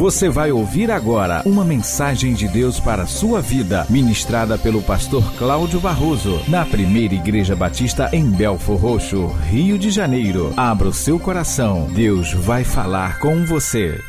Você vai ouvir agora uma mensagem de Deus para a sua vida, ministrada pelo pastor Cláudio Barroso, na primeira Igreja Batista em Belfor Roxo, Rio de Janeiro. Abra o seu coração, Deus vai falar com você.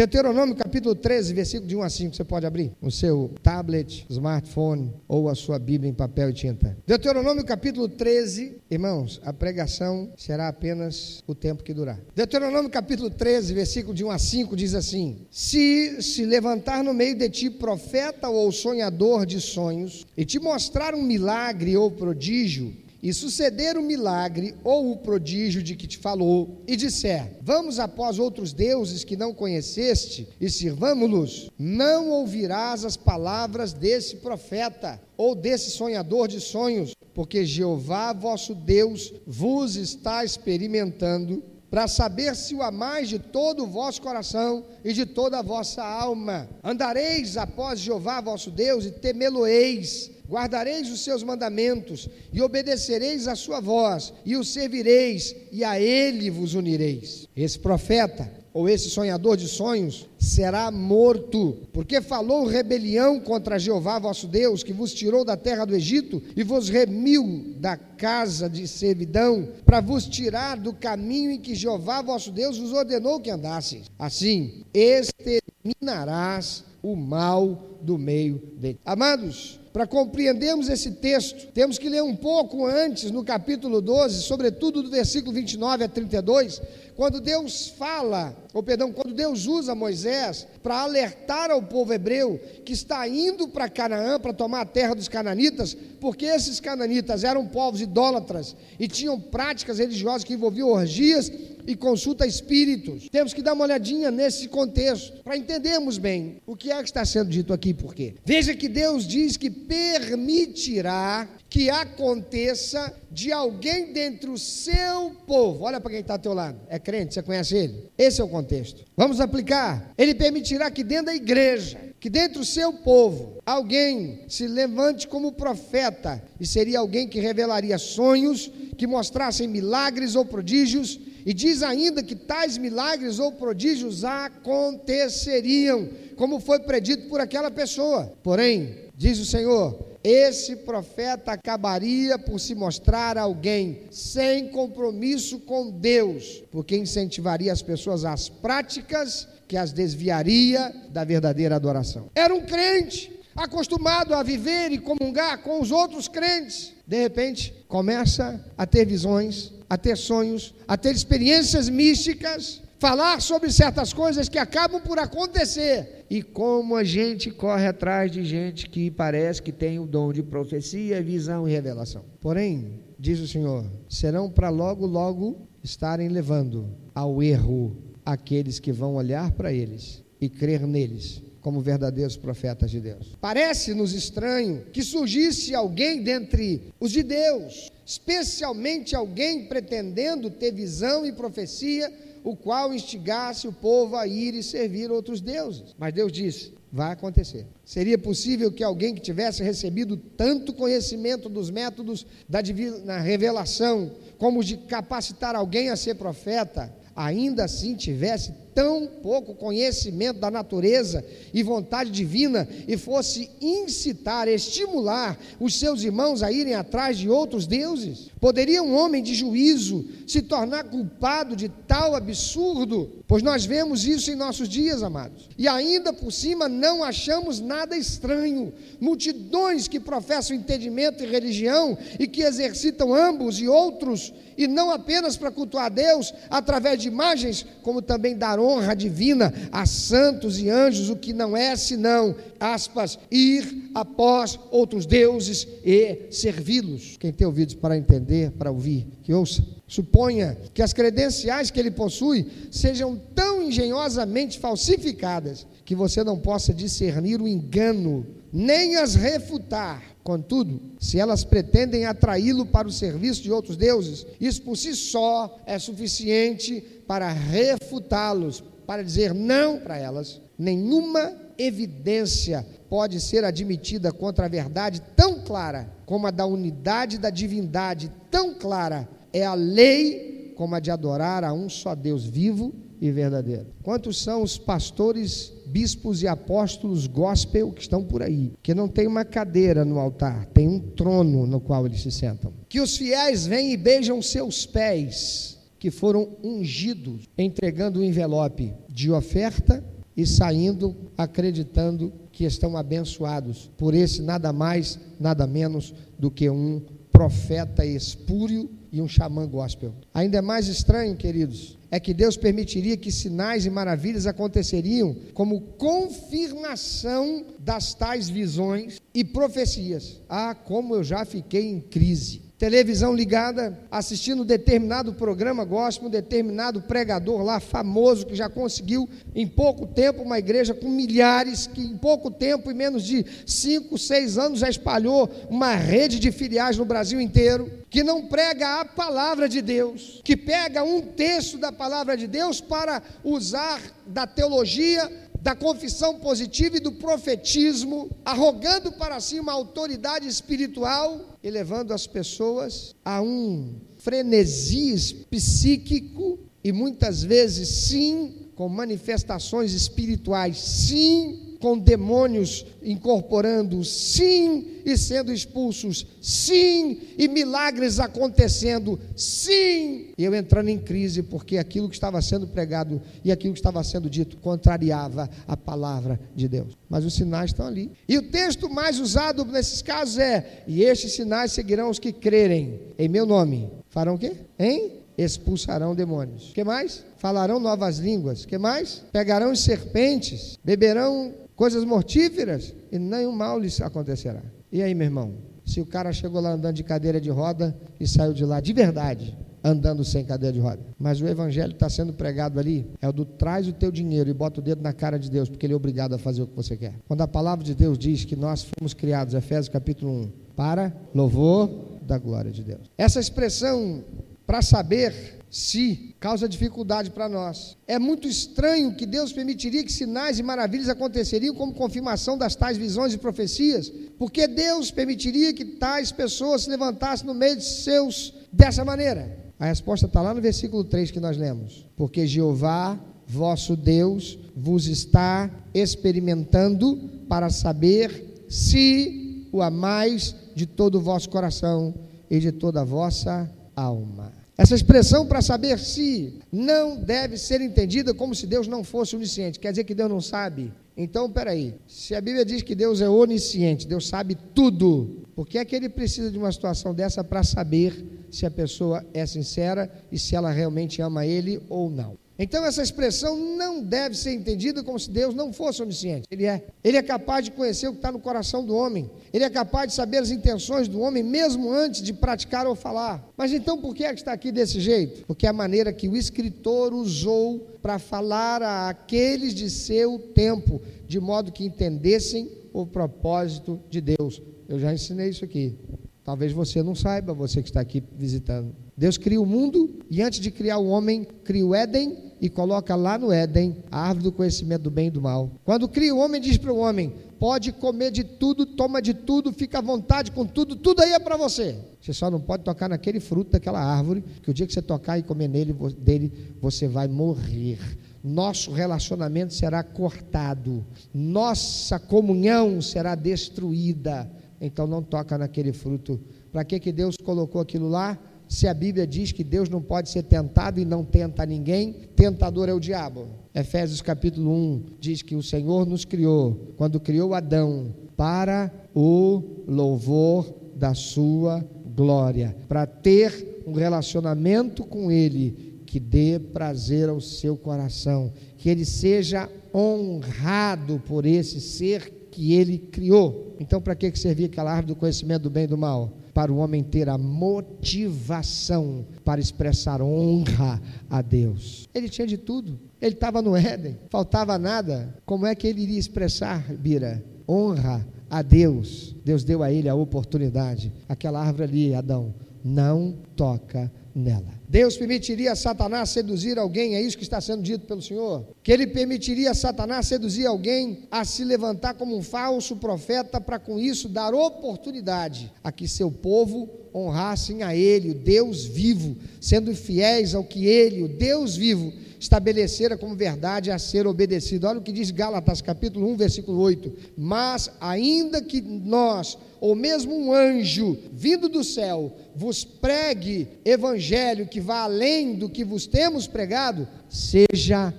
Deuteronômio capítulo 13, versículo de 1 a 5, você pode abrir no seu tablet, smartphone ou a sua Bíblia em papel e tinta. Deuteronômio capítulo 13, irmãos, a pregação será apenas o tempo que durar. Deuteronômio capítulo 13, versículo de 1 a 5 diz assim: Se se levantar no meio de ti profeta ou sonhador de sonhos e te mostrar um milagre ou prodígio, e suceder o milagre ou o prodígio de que te falou, e disser: Vamos após outros deuses que não conheceste e sirvamo-los, não ouvirás as palavras desse profeta ou desse sonhador de sonhos, porque Jeová vosso Deus vos está experimentando para saber se o amais de todo o vosso coração e de toda a vossa alma. Andareis após Jeová vosso Deus e temê-lo-eis guardareis os seus mandamentos e obedecereis a sua voz, e o servireis, e a ele vos unireis. Esse profeta, ou esse sonhador de sonhos, será morto, porque falou rebelião contra Jeová vosso Deus, que vos tirou da terra do Egito e vos remiu da casa de servidão, para vos tirar do caminho em que Jeová vosso Deus vos ordenou que andasseis. Assim, exterminarás o mal do meio dele. Amados, para compreendermos esse texto, temos que ler um pouco antes, no capítulo 12, sobretudo do versículo 29 a 32, quando Deus fala, ou perdão, quando Deus usa Moisés para alertar ao povo hebreu que está indo para Canaã para tomar a terra dos cananitas, porque esses cananitas eram povos idólatras e tinham práticas religiosas que envolviam orgias e consulta espíritos. Temos que dar uma olhadinha nesse contexto para entendermos bem o que é que está sendo dito aqui, por quê. Veja que Deus diz que permitirá que aconteça de alguém dentro do seu povo. Olha para quem está ao teu lado. É crente, você conhece ele? Esse é o contexto. Vamos aplicar. Ele permitirá que dentro da igreja, que dentro do seu povo, alguém se levante como profeta e seria alguém que revelaria sonhos, que mostrassem milagres ou prodígios e diz ainda que tais milagres ou prodígios aconteceriam, como foi predito por aquela pessoa. Porém, diz o Senhor, esse profeta acabaria por se mostrar alguém sem compromisso com Deus, porque incentivaria as pessoas às práticas que as desviaria da verdadeira adoração. Era um crente, acostumado a viver e comungar com os outros crentes, de repente começa a ter visões, a ter sonhos, a ter experiências místicas, falar sobre certas coisas que acabam por acontecer. E como a gente corre atrás de gente que parece que tem o dom de profecia, visão e revelação. Porém, diz o Senhor, serão para logo, logo estarem levando ao erro aqueles que vão olhar para eles e crer neles como verdadeiros profetas de Deus. Parece-nos estranho que surgisse alguém dentre os de Deus, especialmente alguém pretendendo ter visão e profecia, o qual instigasse o povo a ir e servir outros deuses. Mas Deus disse: vai acontecer. Seria possível que alguém que tivesse recebido tanto conhecimento dos métodos da divina revelação, como de capacitar alguém a ser profeta, ainda assim tivesse tão pouco conhecimento da natureza e vontade divina e fosse incitar, estimular os seus irmãos a irem atrás de outros deuses? Poderia um homem de juízo se tornar culpado de tal absurdo? Pois nós vemos isso em nossos dias, amados. E ainda por cima não achamos nada estranho. Multidões que professam entendimento e religião e que exercitam ambos e outros, e não apenas para cultuar Deus através de imagens, como também dar honra divina a santos e anjos, o que não é senão, aspas, ir após outros deuses e servi-los. Quem tem ouvidos para entender, para ouvir, que ouça. Suponha que as credenciais que ele possui sejam tão engenhosamente falsificadas que você não possa discernir o engano, nem as refutar. Contudo, se elas pretendem atraí-lo para o serviço de outros deuses, isso por si só é suficiente para refutá-los, para dizer não para elas. Nenhuma evidência pode ser admitida contra a verdade tão clara como a da unidade da divindade, tão clara é a lei como a de adorar a um só Deus vivo e verdadeiro. Quantos são os pastores, bispos e apóstolos gospel que estão por aí? Que não tem uma cadeira no altar, tem um trono no qual eles se sentam. Que os fiéis vêm e beijam seus pés, que foram ungidos, entregando o um envelope de oferta e saindo acreditando que estão abençoados por esse nada mais, nada menos do que um profeta espúrio e um xamã gospel. Ainda é mais estranho, queridos, é que Deus permitiria que sinais e maravilhas aconteceriam como confirmação das tais visões e profecias. Ah, como eu já fiquei em crise televisão ligada, assistindo determinado programa gospel, um determinado pregador lá famoso que já conseguiu em pouco tempo uma igreja com milhares, que em pouco tempo, em menos de cinco, seis anos, já espalhou uma rede de filiais no Brasil inteiro, que não prega a palavra de Deus, que pega um texto da palavra de Deus para usar da teologia da confissão positiva e do profetismo, arrogando para si uma autoridade espiritual e levando as pessoas a um frenesi psíquico e muitas vezes sim com manifestações espirituais, sim com demônios incorporando, sim, e sendo expulsos, sim, e milagres acontecendo, sim. E eu entrando em crise, porque aquilo que estava sendo pregado e aquilo que estava sendo dito contrariava a palavra de Deus. Mas os sinais estão ali. E o texto mais usado nesses casos é: E estes sinais seguirão os que crerem em meu nome. Farão o quê? Hein? expulsarão demônios. Que mais? Falarão novas línguas. Que mais? Pegarão serpentes, beberão coisas mortíferas e nenhum mal lhes acontecerá. E aí, meu irmão? Se o cara chegou lá andando de cadeira de roda e saiu de lá de verdade, andando sem cadeira de roda. Mas o evangelho está sendo pregado ali, é o do traz o teu dinheiro e bota o dedo na cara de Deus, porque ele é obrigado a fazer o que você quer. Quando a palavra de Deus diz que nós fomos criados, Efésios capítulo 1, para louvor da glória de Deus. Essa expressão para saber se causa dificuldade para nós. É muito estranho que Deus permitiria que sinais e maravilhas aconteceriam como confirmação das tais visões e profecias, porque Deus permitiria que tais pessoas se levantassem no meio de seus dessa maneira. A resposta está lá no versículo 3 que nós lemos. Porque Jeová, vosso Deus, vos está experimentando para saber se o amais de todo o vosso coração e de toda a vossa alma. Essa expressão para saber se não deve ser entendida como se Deus não fosse onisciente. Quer dizer que Deus não sabe? Então, peraí. Se a Bíblia diz que Deus é onisciente, Deus sabe tudo, por que é que ele precisa de uma situação dessa para saber se a pessoa é sincera e se ela realmente ama ele ou não? Então, essa expressão não deve ser entendida como se Deus não fosse onisciente. Ele é. Ele é capaz de conhecer o que está no coração do homem. Ele é capaz de saber as intenções do homem, mesmo antes de praticar ou falar. Mas então, por que é que está aqui desse jeito? Porque é a maneira que o escritor usou para falar àqueles de seu tempo, de modo que entendessem o propósito de Deus. Eu já ensinei isso aqui. Talvez você não saiba, você que está aqui visitando. Deus cria o mundo e antes de criar o homem, cria o Éden e coloca lá no Éden a árvore do conhecimento do bem e do mal. Quando cria o homem, diz para o homem: pode comer de tudo, toma de tudo, fica à vontade com tudo, tudo aí é para você. Você só não pode tocar naquele fruto daquela árvore, que o dia que você tocar e comer nele, dele, você vai morrer. Nosso relacionamento será cortado, nossa comunhão será destruída. Então não toca naquele fruto. Para que, que Deus colocou aquilo lá? Se a Bíblia diz que Deus não pode ser tentado e não tenta ninguém, tentador é o diabo. Efésios capítulo 1 diz que o Senhor nos criou, quando criou Adão, para o louvor da sua glória, para ter um relacionamento com Ele que dê prazer ao seu coração, que ele seja honrado por esse ser que ele criou. Então, para que servia aquela árvore do conhecimento do bem e do mal? Para o homem ter a motivação para expressar honra a Deus. Ele tinha de tudo. Ele estava no Éden, faltava nada. Como é que ele iria expressar, Bira? Honra a Deus. Deus deu a ele a oportunidade. Aquela árvore ali, Adão, não toca nela. Deus permitiria Satanás seduzir alguém, é isso que está sendo dito pelo Senhor? Que ele permitiria Satanás seduzir alguém a se levantar como um falso profeta para com isso dar oportunidade a que seu povo honrassem a ele, o Deus vivo, sendo fiéis ao que ele, o Deus vivo, estabelecera como verdade a ser obedecido. Olha o que diz Gálatas capítulo 1, versículo 8. Mas ainda que nós, ou mesmo um anjo vindo do céu, vos pregue evangelho que vá além do que vos temos pregado, seja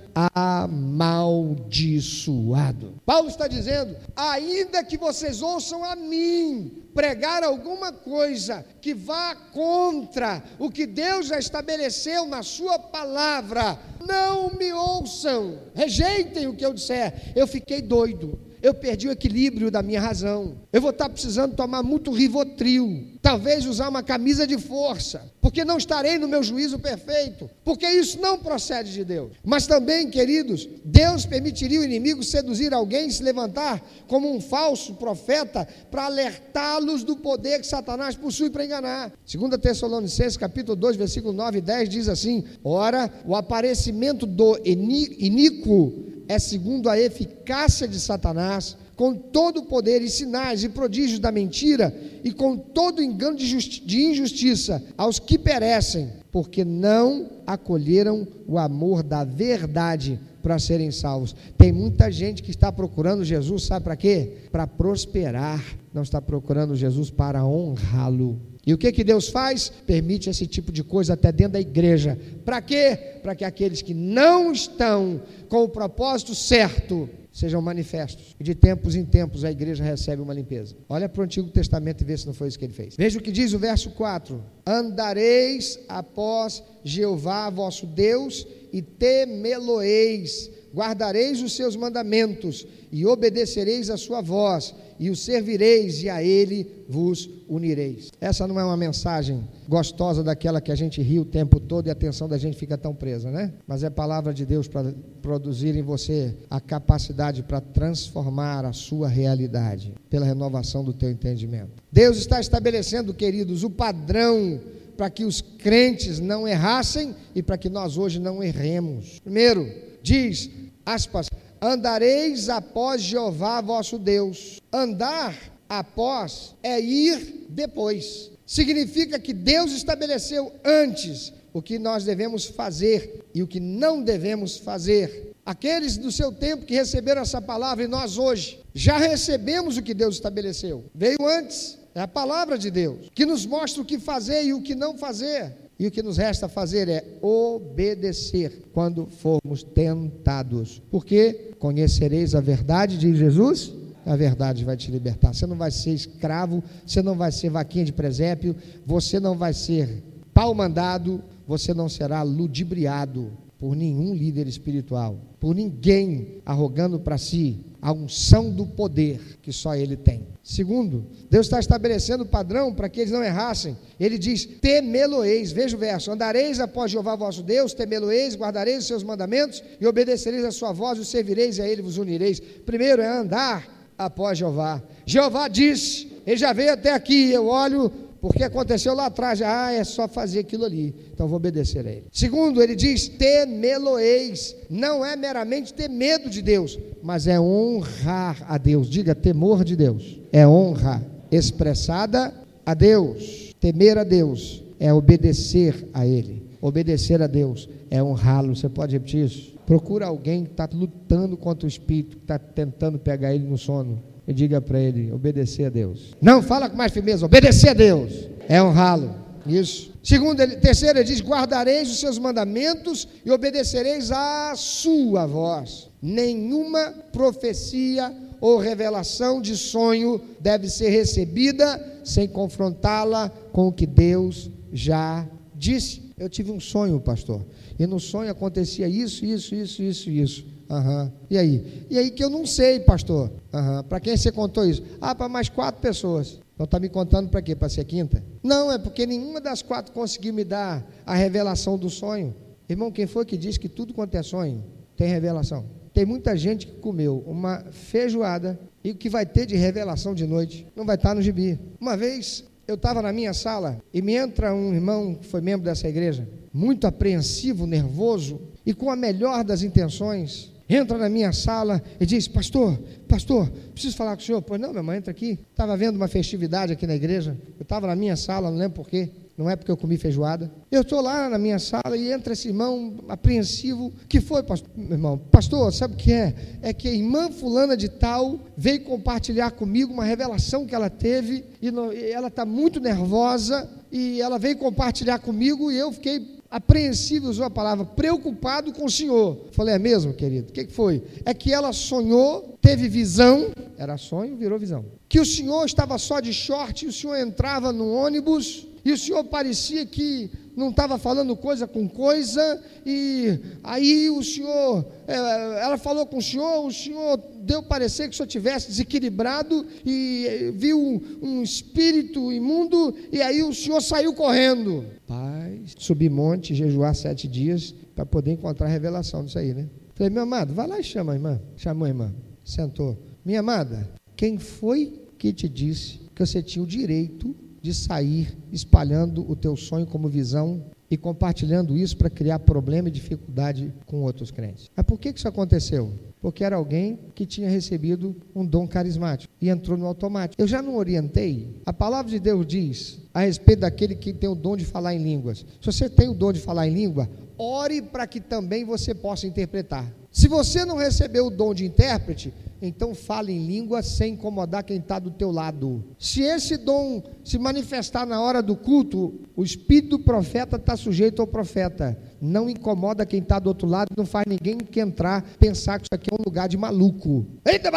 amaldiçoado. Paulo está dizendo: ainda que vocês ouçam a mim pregar alguma coisa que vá contra o que Deus já estabeleceu na Sua palavra, não me ouçam, rejeitem o que eu disser. Eu fiquei doido eu perdi o equilíbrio da minha razão. Eu vou estar precisando tomar muito rivotril, talvez usar uma camisa de força, porque não estarei no meu juízo perfeito, porque isso não procede de Deus. Mas também, queridos, Deus permitiria o inimigo seduzir alguém e se levantar como um falso profeta para alertá-los do poder que Satanás possui para enganar. 2 Tessalonicenses capítulo 2, versículo 9 e 10 diz assim: Ora, o aparecimento do iníquo é segundo a eficácia de Satanás, com todo o poder e sinais e prodígios da mentira e com todo o engano de, de injustiça aos que perecem, porque não acolheram o amor da verdade para serem salvos. Tem muita gente que está procurando Jesus, sabe para quê? Para prosperar, não está procurando Jesus para honrá-lo. E o que, que Deus faz? Permite esse tipo de coisa até dentro da igreja. Para quê? Para que aqueles que não estão com o propósito certo sejam manifestos. E de tempos em tempos a igreja recebe uma limpeza. Olha para o Antigo Testamento e vê se não foi isso que ele fez. Veja o que diz o verso 4: Andareis após Jeová vosso Deus e temê-lo-eis, guardareis os seus mandamentos e obedecereis a sua voz e o servireis, e a ele vos unireis. Essa não é uma mensagem gostosa daquela que a gente ri o tempo todo e a atenção da gente fica tão presa, né? Mas é palavra de Deus para produzir em você a capacidade para transformar a sua realidade pela renovação do teu entendimento. Deus está estabelecendo, queridos, o padrão para que os crentes não errassem e para que nós hoje não erremos. Primeiro, diz, aspas, andareis após Jeová vosso Deus. Andar após é ir depois. Significa que Deus estabeleceu antes o que nós devemos fazer e o que não devemos fazer. Aqueles do seu tempo que receberam essa palavra e nós hoje já recebemos o que Deus estabeleceu. Veio antes, é a palavra de Deus, que nos mostra o que fazer e o que não fazer. E o que nos resta fazer é obedecer quando formos tentados. Porque conhecereis a verdade, de Jesus, a verdade vai te libertar. Você não vai ser escravo, você não vai ser vaquinha de presépio, você não vai ser pau mandado, você não será ludibriado por nenhum líder espiritual, por ninguém arrogando para si a unção do poder que só ele tem. Segundo, Deus está estabelecendo o padrão para que eles não errassem. Ele diz: temê-lo-eis. Veja o verso: andareis após Jeová vosso Deus, temê-lo-eis, guardareis os seus mandamentos e obedecereis a sua voz e servireis e a ele vos unireis. Primeiro é andar após Jeová. Jeová disse: Ele já veio até aqui, eu olho porque aconteceu lá atrás, ah, é só fazer aquilo ali, então vou obedecer a ele. Segundo, ele diz: temê-lo-eis, não é meramente ter medo de Deus, mas é honrar a Deus. Diga, temor de Deus, é honra expressada a Deus. Temer a Deus é obedecer a Ele. Obedecer a Deus é honrá-lo. Você pode repetir isso? Procura alguém que está lutando contra o espírito, que está tentando pegar ele no sono e diga para ele: obedecer a Deus. Não fala com mais firmeza, obedecer a Deus é honrá-lo. Isso. Segundo, ele, terceiro, ele diz: guardareis os seus mandamentos e obedecereis à sua voz. Nenhuma profecia ou revelação de sonho deve ser recebida sem confrontá-la com o que Deus já disse. Eu tive um sonho, pastor, e no sonho acontecia isso, isso, isso, isso, isso. Uhum. E aí? E aí que eu não sei, pastor. Uhum. Para quem você contou isso? Ah, para mais quatro pessoas. Então está me contando para quê? Para ser quinta? Não, é porque nenhuma das quatro conseguiu me dar a revelação do sonho. Irmão, quem foi que disse que tudo quanto é sonho tem revelação? Tem muita gente que comeu uma feijoada e o que vai ter de revelação de noite não vai estar no gibi. Uma vez eu estava na minha sala e me entra um irmão que foi membro dessa igreja, muito apreensivo, nervoso e com a melhor das intenções entra na minha sala e diz: Pastor, pastor, preciso falar com o senhor. Pois não, minha mãe, entra aqui. Estava vendo uma festividade aqui na igreja. Eu estava na minha sala, não lembro porquê. Não é porque eu comi feijoada. Eu estou lá na minha sala e entra esse irmão apreensivo. que foi, pastor? Meu irmão, pastor, sabe o que é? É que a irmã fulana de tal veio compartilhar comigo uma revelação que ela teve e, e ela está muito nervosa e ela veio compartilhar comigo e eu fiquei apreensivo, usou a palavra, preocupado com o Senhor. Falei, é mesmo, querido? O que, que foi? É que ela sonhou, teve visão, era sonho, virou visão. Que o Senhor estava só de short e o Senhor entrava no ônibus e o Senhor parecia que não estava falando coisa com coisa, e aí o senhor, é, ela falou com o senhor, o senhor deu parecer que o senhor tivesse desequilibrado e viu um, um espírito imundo, e aí o senhor saiu correndo. Paz, subir monte, jejuar sete dias, para poder encontrar a revelação disso aí, né? Falei, meu amado, vai lá e chama a irmã. Chamou a irmã, sentou. Minha amada, quem foi que te disse que você tinha o direito de sair espalhando o teu sonho como visão e compartilhando isso para criar problema e dificuldade com outros crentes. Mas por que isso aconteceu? Porque era alguém que tinha recebido um dom carismático e entrou no automático. Eu já não orientei. A palavra de Deus diz a respeito daquele que tem o dom de falar em línguas. Se você tem o dom de falar em língua, ore para que também você possa interpretar. Se você não recebeu o dom de intérprete, então fale em língua sem incomodar quem está do teu lado. Se esse dom se manifestar na hora do culto, o espírito do profeta está sujeito ao profeta. Não incomoda quem está do outro lado, não faz ninguém que entrar pensar que isso aqui é um lugar de maluco. Eita,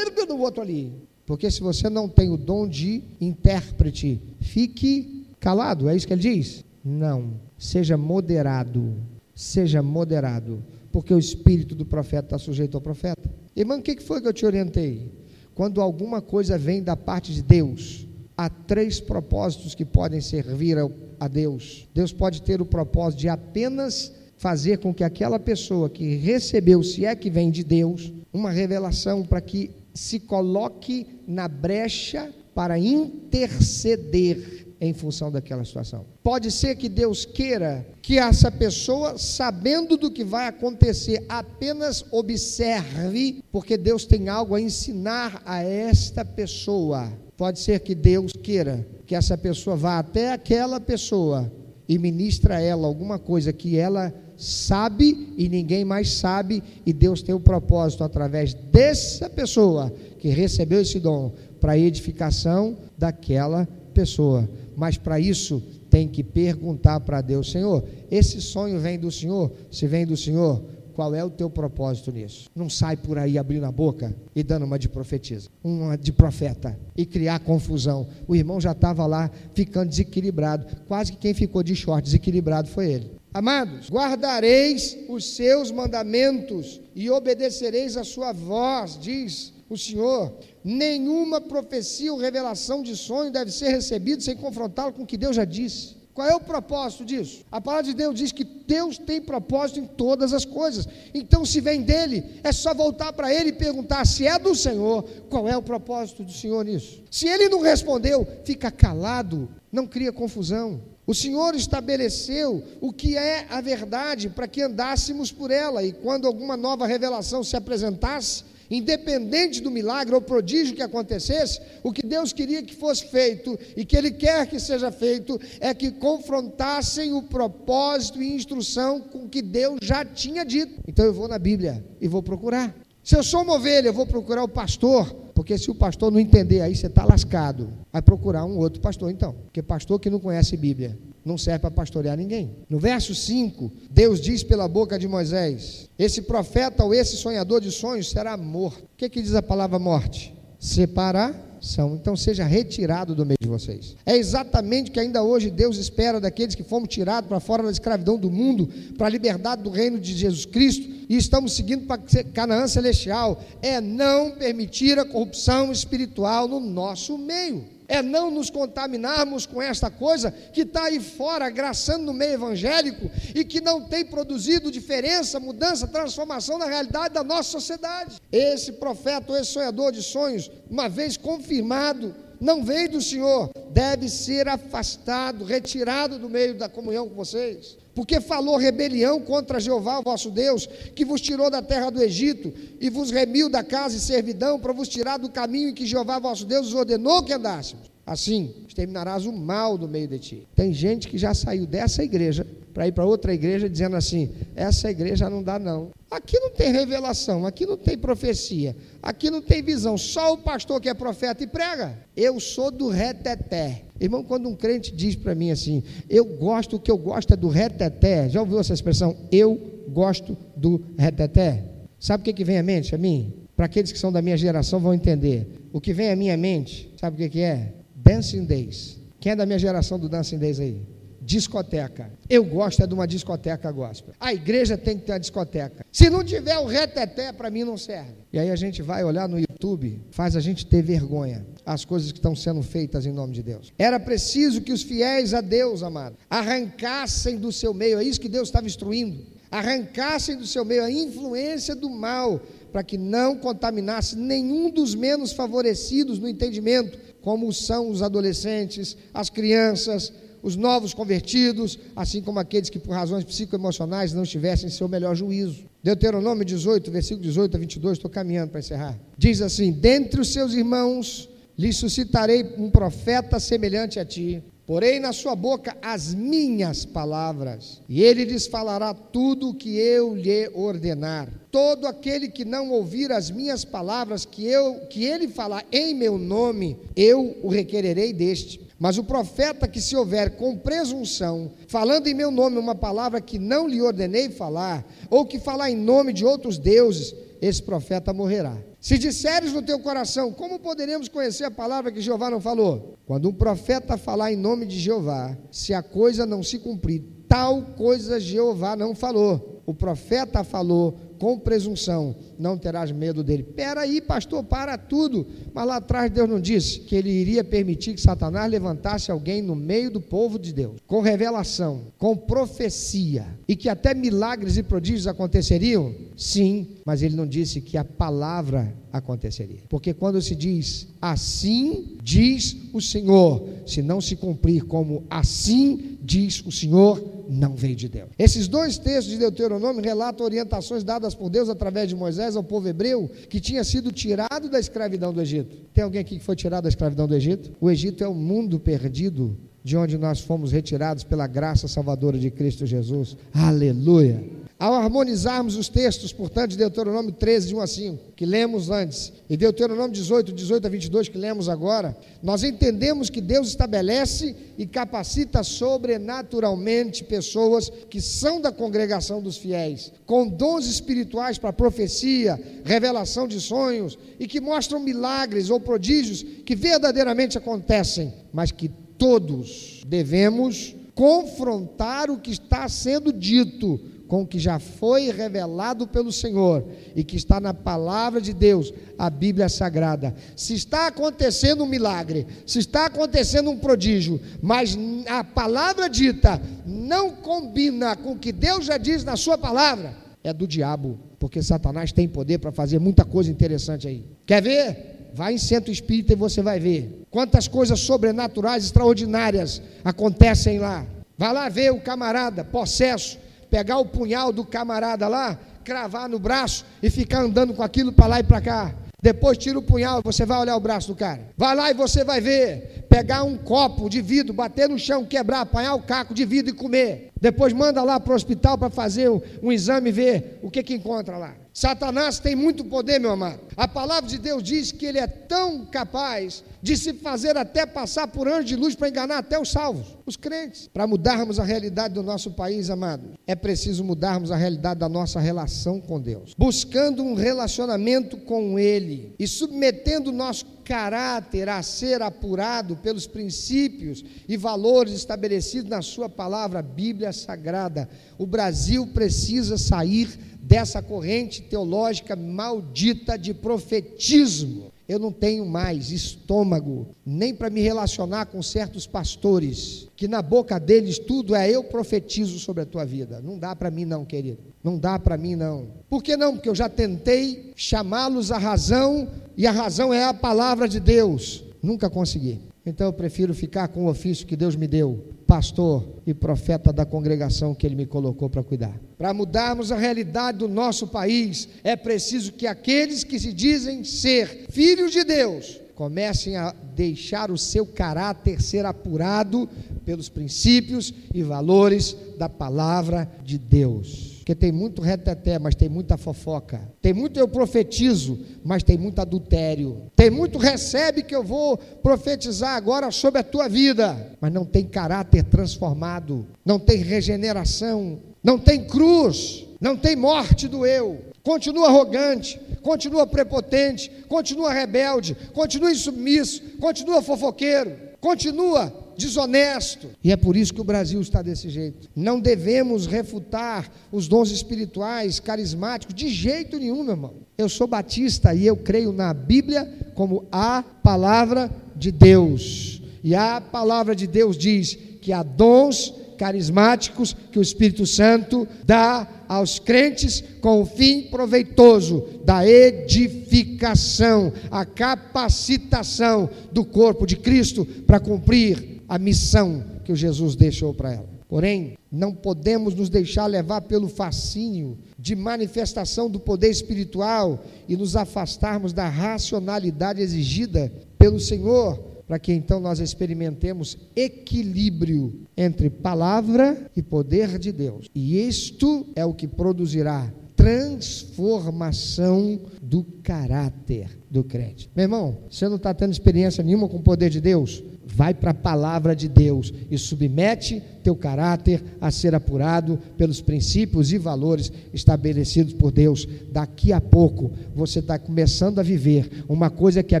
do outro ali. Porque se você não tem o dom de intérprete, fique calado, é isso que ele diz? Não. Seja moderado. Seja moderado. Porque o espírito do profeta está sujeito ao profeta. Irmão, o que foi que eu te orientei? Quando alguma coisa vem da parte de Deus, há três propósitos que podem servir a Deus. Deus pode ter o propósito de apenas fazer com que aquela pessoa que recebeu, se é que vem de Deus, uma revelação para que se coloque na brecha para interceder em função daquela situação. Pode ser que Deus queira que essa pessoa, sabendo do que vai acontecer, apenas observe, porque Deus tem algo a ensinar a esta pessoa. Pode ser que Deus queira que essa pessoa vá até aquela pessoa e ministre a ela alguma coisa que ela sabe e ninguém mais sabe, e Deus tem o propósito através dessa pessoa que recebeu esse dom para a edificação daquela pessoa. Mas para isso tem que perguntar para Deus: Senhor, esse sonho vem do Senhor? Se vem do Senhor, qual é o teu propósito nisso? Não sai por aí abrindo a boca e dando uma de profetisa, uma de profeta e criar confusão. O irmão já estava lá ficando desequilibrado. Quase que quem ficou de short desequilibrado foi ele. Amados, guardareis os seus mandamentos e obedecereis a sua voz, diz o Senhor. Nenhuma profecia ou revelação de sonho deve ser recebida sem confrontá-lo com o que Deus já disse. Qual é o propósito disso? A palavra de Deus diz que Deus tem propósito em todas as coisas. Então, se vem dele, é só voltar para ele e perguntar se é do Senhor, qual é o propósito do Senhor nisso. Se ele não respondeu, fica calado, não cria confusão. O Senhor estabeleceu o que é a verdade para que andássemos por ela, e quando alguma nova revelação se apresentasse, independente do milagre ou prodígio que acontecesse, o que Deus queria que fosse feito e que Ele quer que seja feito é que confrontassem o propósito e instrução com que Deus já tinha dito. Então eu vou na Bíblia e vou procurar. Se eu sou uma ovelha, eu vou procurar o pastor, porque se o pastor não entender, aí você está lascado. Vai procurar um outro pastor então, porque pastor que não conhece Bíblia não serve para pastorear ninguém. No verso 5, Deus diz pela boca de Moisés: Esse profeta ou esse sonhador de sonhos será morto. O que, que diz a palavra morte? Separação. Então seja retirado do meio de vocês. É exatamente o que ainda hoje Deus espera daqueles que fomos tirados para fora da escravidão do mundo, para a liberdade do reino de Jesus Cristo e estamos seguindo para Canaã celestial. É não permitir a corrupção espiritual no nosso meio é não nos contaminarmos com esta coisa que está aí fora, graçando no meio evangélico e que não tem produzido diferença, mudança, transformação na realidade da nossa sociedade. Esse profeta, esse sonhador de sonhos, uma vez confirmado, não veio do Senhor, deve ser afastado, retirado do meio da comunhão com vocês. Porque falou rebelião contra Jeová, vosso Deus, que vos tirou da terra do Egito e vos remiu da casa e servidão para vos tirar do caminho em que Jeová, vosso Deus, vos ordenou que andássemos. Assim, exterminarás o mal do meio de ti. Tem gente que já saiu dessa igreja para ir para outra igreja dizendo assim: essa igreja não dá, não. Aqui não tem revelação, aqui não tem profecia, aqui não tem visão, só o pastor que é profeta e prega. Eu sou do reteté. Irmão, quando um crente diz para mim assim, eu gosto, o que eu gosto é do reteté, já ouviu essa expressão? Eu gosto do reteté. Sabe o que, que vem à mente a mim? Para aqueles que são da minha geração vão entender. O que vem à minha mente, sabe o que, que é? Dancing Days. Quem é da minha geração do Dancing Days aí? Discoteca. Eu gosto é de uma discoteca gospel. A igreja tem que ter uma discoteca. Se não tiver o reteté, para mim não serve. E aí a gente vai olhar no YouTube, faz a gente ter vergonha as coisas que estão sendo feitas em nome de Deus. Era preciso que os fiéis a Deus, amado, arrancassem do seu meio, é isso que Deus estava instruindo, arrancassem do seu meio a influência do mal, para que não contaminasse nenhum dos menos favorecidos no entendimento, como são os adolescentes, as crianças, os novos convertidos, assim como aqueles que por razões psicoemocionais não estivessem em seu melhor juízo. Deuteronômio 18, versículo 18 a 22, estou caminhando para encerrar. Diz assim: Dentre os seus irmãos lhe suscitarei um profeta semelhante a ti, porei na sua boca as minhas palavras, e ele lhes falará tudo o que eu lhe ordenar. Todo aquele que não ouvir as minhas palavras que eu que ele falar em meu nome, eu o requererei deste. Mas o profeta que se houver com presunção, falando em meu nome uma palavra que não lhe ordenei falar, ou que falar em nome de outros deuses, esse profeta morrerá. Se disseres no teu coração, como poderemos conhecer a palavra que Jeová não falou? Quando um profeta falar em nome de Jeová, se a coisa não se cumprir, tal coisa Jeová não falou. O profeta falou, com presunção, não terás medo dele. Espera aí, pastor, para tudo. Mas lá atrás Deus não disse que ele iria permitir que Satanás levantasse alguém no meio do povo de Deus, com revelação, com profecia, e que até milagres e prodígios aconteceriam? Sim, mas ele não disse que a palavra aconteceria. Porque quando se diz assim diz o Senhor, se não se cumprir como assim diz o Senhor, não veio de Deus. Esses dois textos de Deuteronômio relatam orientações dadas por Deus através de Moisés ao povo hebreu que tinha sido tirado da escravidão do Egito. Tem alguém aqui que foi tirado da escravidão do Egito? O Egito é o mundo perdido de onde nós fomos retirados pela graça salvadora de Cristo Jesus. Aleluia. Ao harmonizarmos os textos, portanto, de Deuteronômio 13, de 1 a 5, que lemos antes, e Deuteronômio 18, 18 a 22, que lemos agora, nós entendemos que Deus estabelece e capacita sobrenaturalmente pessoas que são da congregação dos fiéis, com dons espirituais para profecia, revelação de sonhos e que mostram milagres ou prodígios que verdadeiramente acontecem, mas que todos devemos confrontar o que está sendo dito com o que já foi revelado pelo Senhor e que está na palavra de Deus, a Bíblia Sagrada. Se está acontecendo um milagre, se está acontecendo um prodígio, mas a palavra dita não combina com o que Deus já diz na Sua palavra, é do diabo, porque Satanás tem poder para fazer muita coisa interessante aí. Quer ver? Vai em centro espírita e você vai ver quantas coisas sobrenaturais, extraordinárias acontecem lá. Vai lá ver o camarada possesso, pegar o punhal do camarada lá, cravar no braço e ficar andando com aquilo para lá e para cá. Depois tira o punhal, você vai olhar o braço do cara. Vai lá e você vai ver. Pegar um copo de vidro, bater no chão, quebrar, apanhar o caco de vidro e comer. Depois manda lá para o hospital para fazer um, um, exame e ver o que, que encontra lá. Satanás tem muito poder, meu amado. A palavra de Deus diz que ele é tão capaz de se fazer até passar por anjo de luz para enganar até os salvos, os crentes. Para mudarmos a realidade do nosso país, amado, é preciso mudarmos a realidade da nossa relação com Deus, buscando um relacionamento com Ele e submetendo o nosso caráter a ser apurado pelos princípios e valores estabelecidos na Sua palavra, Bíblia Sagrada. O Brasil precisa sair dessa corrente teológica maldita de profetismo. Eu não tenho mais estômago nem para me relacionar com certos pastores, que na boca deles tudo é eu profetizo sobre a tua vida. Não dá para mim, não, querido. Não dá para mim, não. Por que não? Porque eu já tentei chamá-los à razão, e a razão é a palavra de Deus. Nunca consegui. Então eu prefiro ficar com o ofício que Deus me deu pastor e profeta da congregação que ele me colocou para cuidar. Para mudarmos a realidade do nosso país, é preciso que aqueles que se dizem ser filhos de Deus comecem a deixar o seu caráter ser apurado pelos princípios e valores da palavra de Deus. Porque tem muito reteté, mas tem muita fofoca. Tem muito eu profetizo, mas tem muito adultério. Tem muito recebe que eu vou profetizar agora sobre a tua vida, mas não tem caráter transformado, não tem regeneração, não tem cruz, não tem morte do eu. Continua arrogante, continua prepotente, continua rebelde, continua insubmisso, continua fofoqueiro, continua desonesto. E é por isso que o Brasil está desse jeito. Não devemos refutar os dons espirituais, carismáticos, de jeito nenhum, meu irmão. Eu sou batista e eu creio na Bíblia como a palavra de Deus. E a palavra de Deus diz que há dons carismáticos que o Espírito Santo dá aos crentes com o fim proveitoso da edificação, a capacitação do corpo de Cristo para cumprir a missão que Jesus deixou para ela. Porém, não podemos nos deixar levar pelo fascínio de manifestação do poder espiritual e nos afastarmos da racionalidade exigida pelo Senhor, para que então nós experimentemos equilíbrio entre palavra e poder de Deus. E isto é o que produzirá transformação do caráter do crente. Meu irmão, você não está tendo experiência nenhuma com o poder de Deus? Vai para a palavra de Deus e submete teu caráter a ser apurado pelos princípios e valores estabelecidos por Deus. Daqui a pouco você está começando a viver uma coisa que a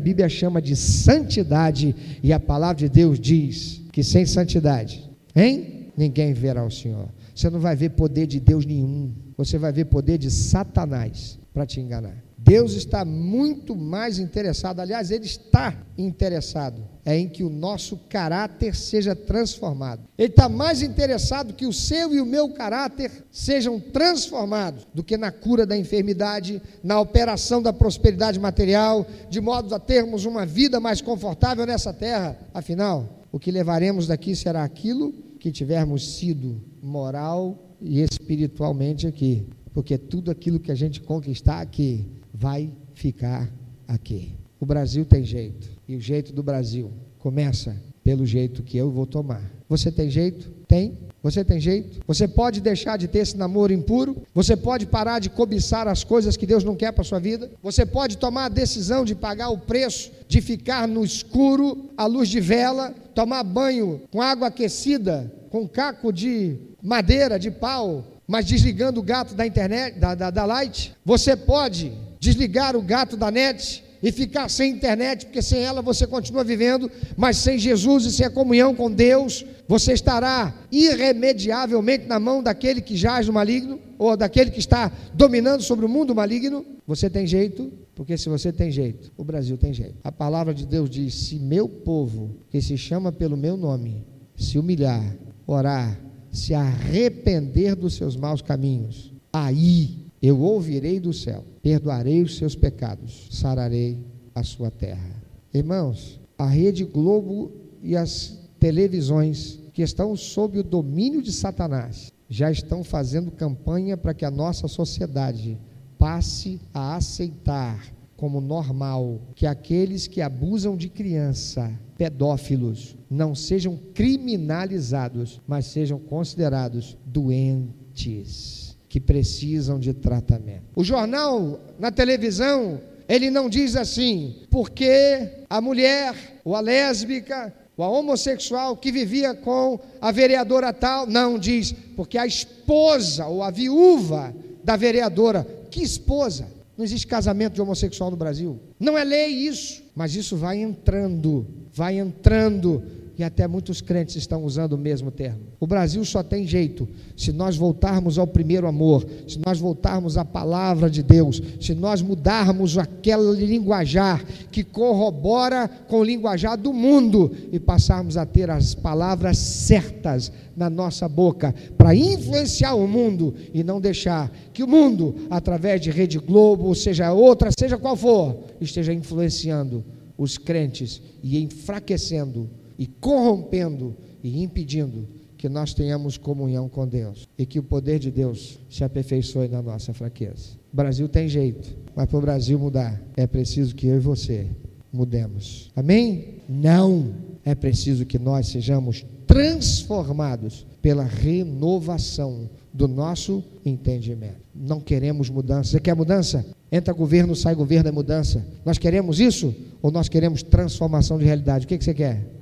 Bíblia chama de santidade e a palavra de Deus diz que sem santidade, hein? Ninguém verá o Senhor. Você não vai ver poder de Deus nenhum. Você vai ver poder de Satanás para te enganar. Deus está muito mais interessado, aliás, Ele está interessado, é em que o nosso caráter seja transformado. Ele está mais interessado que o seu e o meu caráter sejam transformados do que na cura da enfermidade, na operação da prosperidade material, de modo a termos uma vida mais confortável nessa terra. Afinal, o que levaremos daqui será aquilo que tivermos sido moral e espiritualmente aqui, porque tudo aquilo que a gente conquistar aqui vai ficar aqui. O Brasil tem jeito, e o jeito do Brasil começa pelo jeito que eu vou tomar. Você tem jeito? Tem. Você tem jeito? Você pode deixar de ter esse namoro impuro? Você pode parar de cobiçar as coisas que Deus não quer para sua vida? Você pode tomar a decisão de pagar o preço de ficar no escuro, à luz de vela, tomar banho com água aquecida, com caco de madeira, de pau, mas desligando o gato da internet, da, da, da light? Você pode desligar o gato da net e ficar sem internet, porque sem ela você continua vivendo, mas sem Jesus e sem a comunhão com Deus, você estará irremediavelmente na mão daquele que jaz no maligno, ou daquele que está dominando sobre o mundo maligno. Você tem jeito, porque se você tem jeito, o Brasil tem jeito. A palavra de Deus diz: se meu povo, que se chama pelo meu nome, se humilhar, orar, se arrepender dos seus maus caminhos, aí eu ouvirei do céu, perdoarei os seus pecados, sararei a sua terra. Irmãos, a Rede Globo e as televisões que estão sob o domínio de Satanás já estão fazendo campanha para que a nossa sociedade passe a aceitar como normal que aqueles que abusam de criança, pedófilos, não sejam criminalizados, mas sejam considerados doentes que precisam de tratamento. O jornal, na televisão, ele não diz assim, porque a mulher, ou a lésbica, ou a homossexual que vivia com a vereadora tal, não diz, porque a esposa ou a viúva da vereadora, que esposa? Não existe casamento de homossexual no Brasil. Não é lei isso, mas isso vai entrando, vai entrando e até muitos crentes estão usando o mesmo termo. O Brasil só tem jeito se nós voltarmos ao primeiro amor, se nós voltarmos à palavra de Deus, se nós mudarmos aquele linguajar que corrobora com o linguajar do mundo e passarmos a ter as palavras certas na nossa boca para influenciar o mundo e não deixar que o mundo, através de Rede Globo, seja outra, seja qual for, esteja influenciando os crentes e enfraquecendo e corrompendo e impedindo que nós tenhamos comunhão com Deus e que o poder de Deus se aperfeiçoe na nossa fraqueza. O Brasil tem jeito, mas para o Brasil mudar, é preciso que eu e você mudemos. Amém? Não. É preciso que nós sejamos transformados pela renovação do nosso entendimento. Não queremos mudança. Você quer mudança? Entra governo, sai governo, é mudança. Nós queremos isso ou nós queremos transformação de realidade? O que, que você quer?